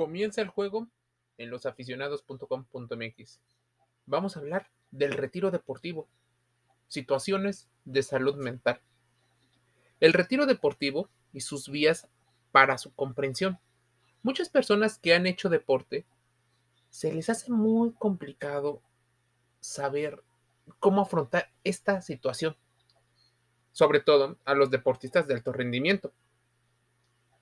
Comienza el juego en losaficionados.com.mx. Vamos a hablar del retiro deportivo, situaciones de salud mental. El retiro deportivo y sus vías para su comprensión. Muchas personas que han hecho deporte se les hace muy complicado saber cómo afrontar esta situación, sobre todo a los deportistas de alto rendimiento.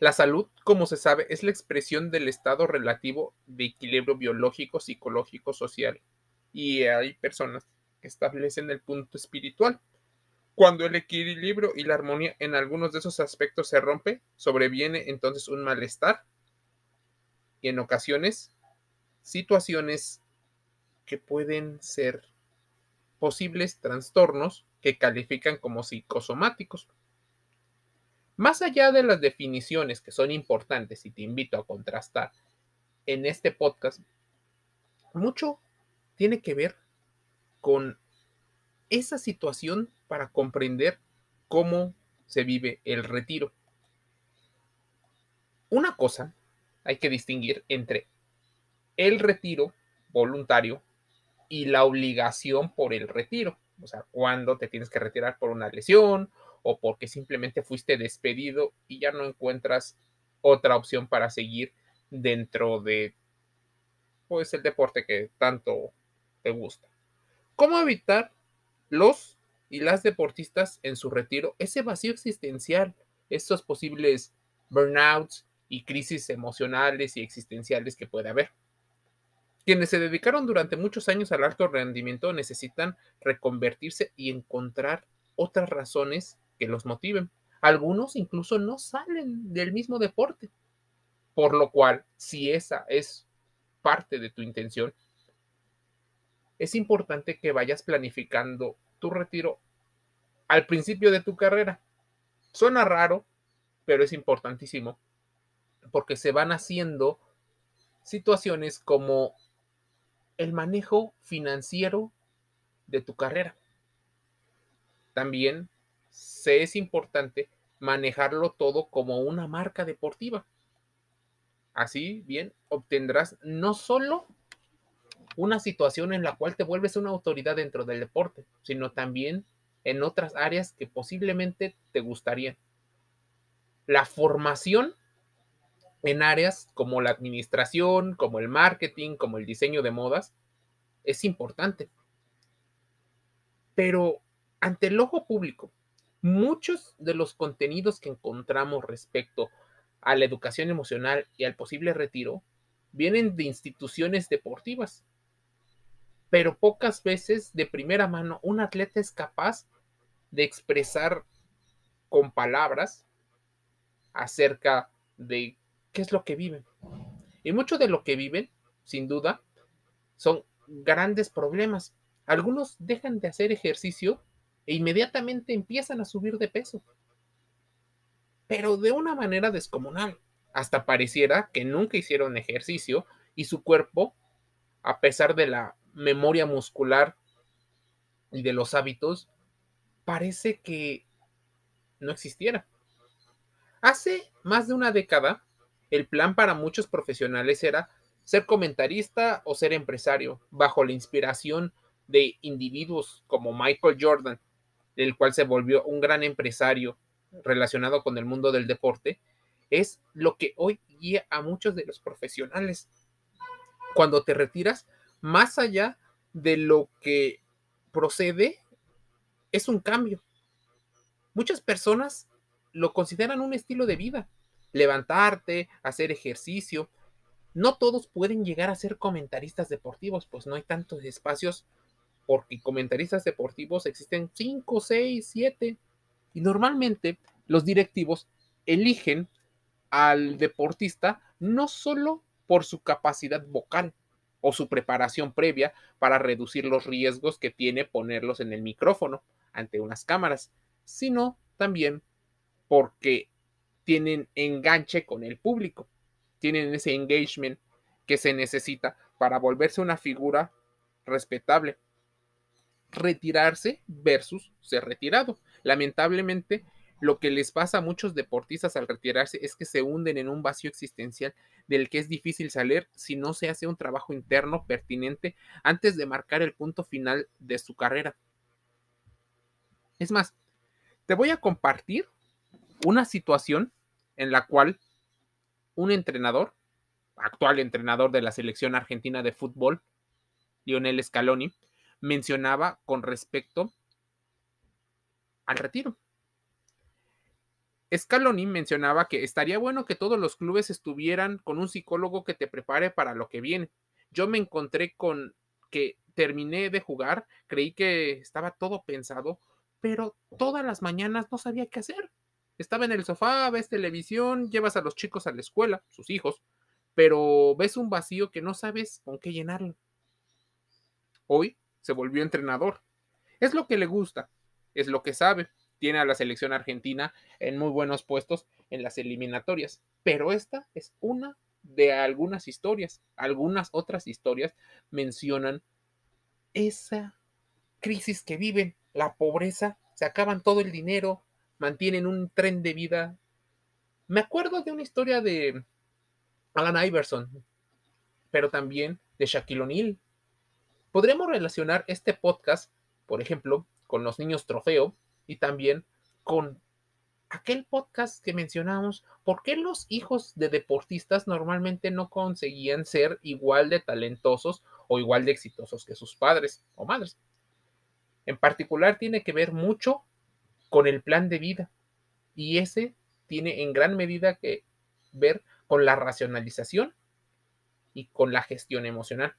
La salud, como se sabe, es la expresión del estado relativo de equilibrio biológico, psicológico, social. Y hay personas que establecen el punto espiritual. Cuando el equilibrio y la armonía en algunos de esos aspectos se rompe, sobreviene entonces un malestar y en ocasiones situaciones que pueden ser posibles trastornos que califican como psicosomáticos. Más allá de las definiciones que son importantes y te invito a contrastar en este podcast, mucho tiene que ver con esa situación para comprender cómo se vive el retiro. Una cosa hay que distinguir entre el retiro voluntario y la obligación por el retiro. O sea, cuando te tienes que retirar por una lesión o porque simplemente fuiste despedido y ya no encuentras otra opción para seguir dentro de pues el deporte que tanto te gusta. ¿Cómo evitar los y las deportistas en su retiro ese vacío existencial, estos posibles burnouts y crisis emocionales y existenciales que puede haber? Quienes se dedicaron durante muchos años al alto rendimiento necesitan reconvertirse y encontrar otras razones que los motiven. Algunos incluso no salen del mismo deporte. Por lo cual, si esa es parte de tu intención, es importante que vayas planificando tu retiro al principio de tu carrera. Suena raro, pero es importantísimo porque se van haciendo situaciones como el manejo financiero de tu carrera. También se es importante manejarlo todo como una marca deportiva. Así bien, obtendrás no solo una situación en la cual te vuelves una autoridad dentro del deporte, sino también en otras áreas que posiblemente te gustarían. La formación en áreas como la administración, como el marketing, como el diseño de modas, es importante. Pero ante el ojo público, muchos de los contenidos que encontramos respecto a la educación emocional y al posible retiro vienen de instituciones deportivas. Pero pocas veces de primera mano un atleta es capaz de expresar con palabras acerca de qué es lo que viven. Y mucho de lo que viven, sin duda, son grandes problemas. Algunos dejan de hacer ejercicio e inmediatamente empiezan a subir de peso. Pero de una manera descomunal. Hasta pareciera que nunca hicieron ejercicio y su cuerpo, a pesar de la memoria muscular y de los hábitos, parece que no existiera. Hace más de una década, el plan para muchos profesionales era ser comentarista o ser empresario, bajo la inspiración de individuos como Michael Jordan, el cual se volvió un gran empresario relacionado con el mundo del deporte, es lo que hoy guía a muchos de los profesionales. Cuando te retiras, más allá de lo que procede, es un cambio. Muchas personas lo consideran un estilo de vida. Levantarte, hacer ejercicio. No todos pueden llegar a ser comentaristas deportivos, pues no hay tantos espacios porque comentaristas deportivos existen 5, 6, 7 y normalmente los directivos eligen al deportista no solo por su capacidad vocal o su preparación previa para reducir los riesgos que tiene ponerlos en el micrófono ante unas cámaras, sino también porque tienen enganche con el público, tienen ese engagement que se necesita para volverse una figura respetable retirarse versus ser retirado. Lamentablemente, Lo que les pasa a muchos deportistas al retirarse es que se hunden en un vacío existencial del que es difícil salir si no se hace un trabajo interno pertinente antes de marcar el punto final de su carrera. Es más, te voy a compartir una situación en la cual un entrenador, actual entrenador de la selección argentina de fútbol, Lionel Scaloni, mencionaba con respecto al retiro. Scaloni mencionaba que estaría bueno que todos los clubes estuvieran con un psicólogo que te prepare para lo que viene. Yo me encontré con que terminé de jugar, creí que estaba todo pensado, pero todas las mañanas no sabía qué hacer. Estaba en el sofá, ves televisión, llevas a los chicos a la escuela, sus hijos, pero ves un vacío que no sabes con qué llenarlo. Hoy se volvió entrenador. Es lo que le gusta, es lo que sabe, tiene a la selección argentina en muy buenos puestos en las eliminatorias. Pero esta es una de algunas historias. Algunas otras historias mencionan esa crisis que viven, la pobreza, se acaban todo el dinero, mantienen un tren de vida. Me acuerdo de una historia de Alan Iverson, pero también de Shaquille O'Neal. Podríamos relacionar este podcast, por ejemplo, con los niños trofeo, y también con aquel podcast que mencionamos, ¿por qué los hijos de deportistas normalmente no conseguían ser igual de talentosos o igual de exitosos que sus padres o madres? En particular tiene que ver mucho con el plan de vida y ese tiene en gran medida que ver con la racionalización y con la gestión emocional.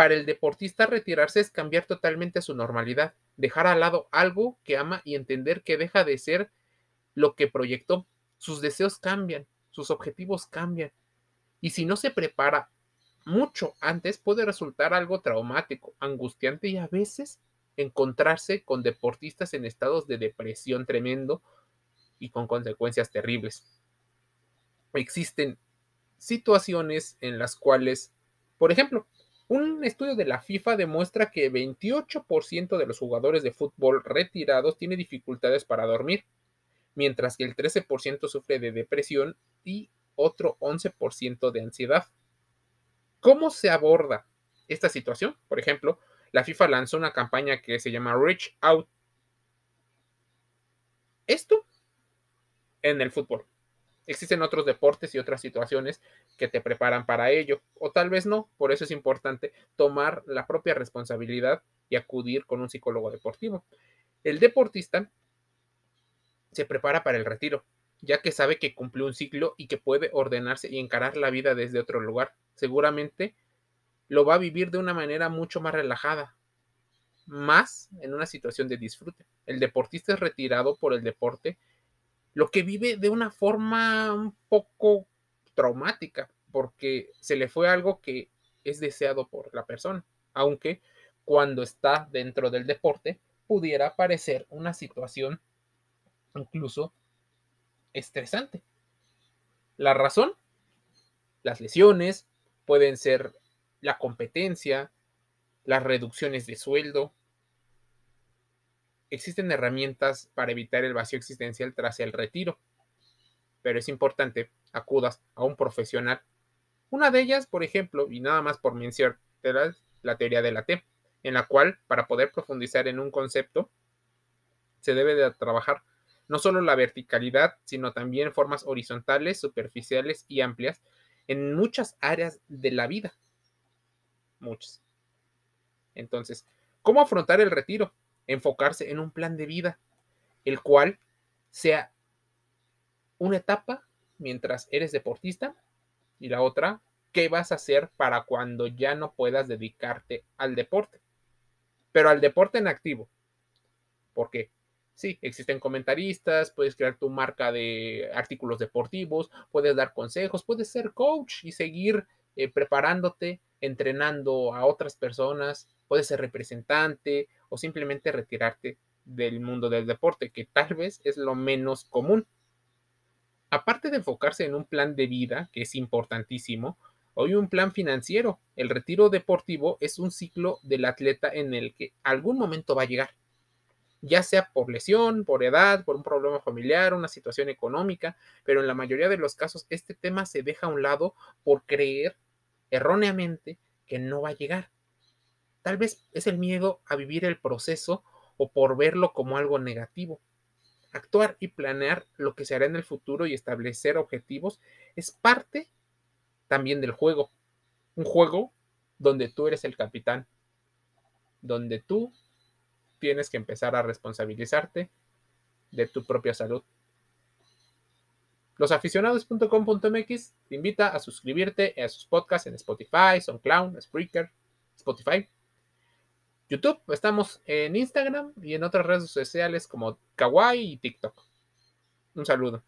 Para el deportista retirarse es cambiar totalmente su normalidad, dejar al lado algo que ama y entender que deja de ser lo que proyectó. Sus deseos cambian, sus objetivos cambian. Y si no se prepara mucho antes, puede resultar algo traumático, angustiante y a veces encontrarse con deportistas en estados de depresión tremendo y con consecuencias terribles. Existen situaciones en las cuales, por ejemplo, un estudio de la FIFA demuestra que 28% de los jugadores de fútbol retirados tiene dificultades para dormir, mientras que el 13% sufre de depresión y otro 11% de ansiedad. ¿Cómo se aborda esta situación? Por ejemplo, la FIFA lanzó una campaña que se llama Reach Out. Esto en el fútbol. Existen otros deportes y otras situaciones que te preparan para ello, o tal vez no, por eso es importante tomar la propia responsabilidad y acudir con un psicólogo deportivo. El deportista se prepara para el retiro, ya que sabe que cumplió un ciclo y que puede ordenarse y encarar la vida desde otro lugar. Seguramente lo va a vivir de una manera mucho más relajada, más en una situación de disfrute. El deportista es retirado por el deporte lo que vive de una forma un poco traumática, porque se le fue algo que es deseado por la persona, aunque cuando está dentro del deporte pudiera parecer una situación incluso estresante. La razón, las lesiones, pueden ser la competencia, las reducciones de sueldo, existen herramientas para evitar el vacío existencial tras el retiro, pero es importante acudas a un profesional. Una de ellas, por ejemplo, y nada más por mencionar, la teoría de la T, en la cual, para poder profundizar en un concepto, se debe de trabajar no solo la verticalidad, sino también formas horizontales, superficiales y amplias en muchas áreas de la vida. Muchas. Entonces, ¿cómo afrontar el retiro? Enfocarse en un plan de vida, el cual sea una etapa mientras eres deportista y la otra, ¿qué vas a hacer para cuando ya no puedas dedicarte al deporte? Pero al deporte en activo. Porque sí, existen comentaristas, puedes crear tu marca de artículos deportivos, puedes dar consejos, puedes ser coach y seguir eh, preparándote, entrenando a otras personas, puedes ser representante o simplemente retirarte del mundo del deporte, que tal vez es lo menos común. Aparte de enfocarse en un plan de vida, que es importantísimo, hoy un plan financiero. El retiro deportivo es un ciclo del atleta en el que algún momento va a llegar. ya sea por lesión, por edad, por un problema familiar, una situación económica, pero en la mayoría de los casos este tema se deja a un lado por creer erróneamente que no va a llegar. Tal vez es el miedo a vivir el proceso o por verlo como algo negativo. Actuar y planear lo que se hará en el futuro y establecer objetivos es parte también del juego. Un juego donde tú eres el capitán, donde tú tienes que empezar a responsabilizarte de tu propia salud. Losaficionados.com.mx te invita a suscribirte a sus podcasts en Spotify, SoundCloud, Spreaker, Spotify. YouTube, estamos en Instagram y en otras redes sociales como Kawaii y TikTok. Un saludo.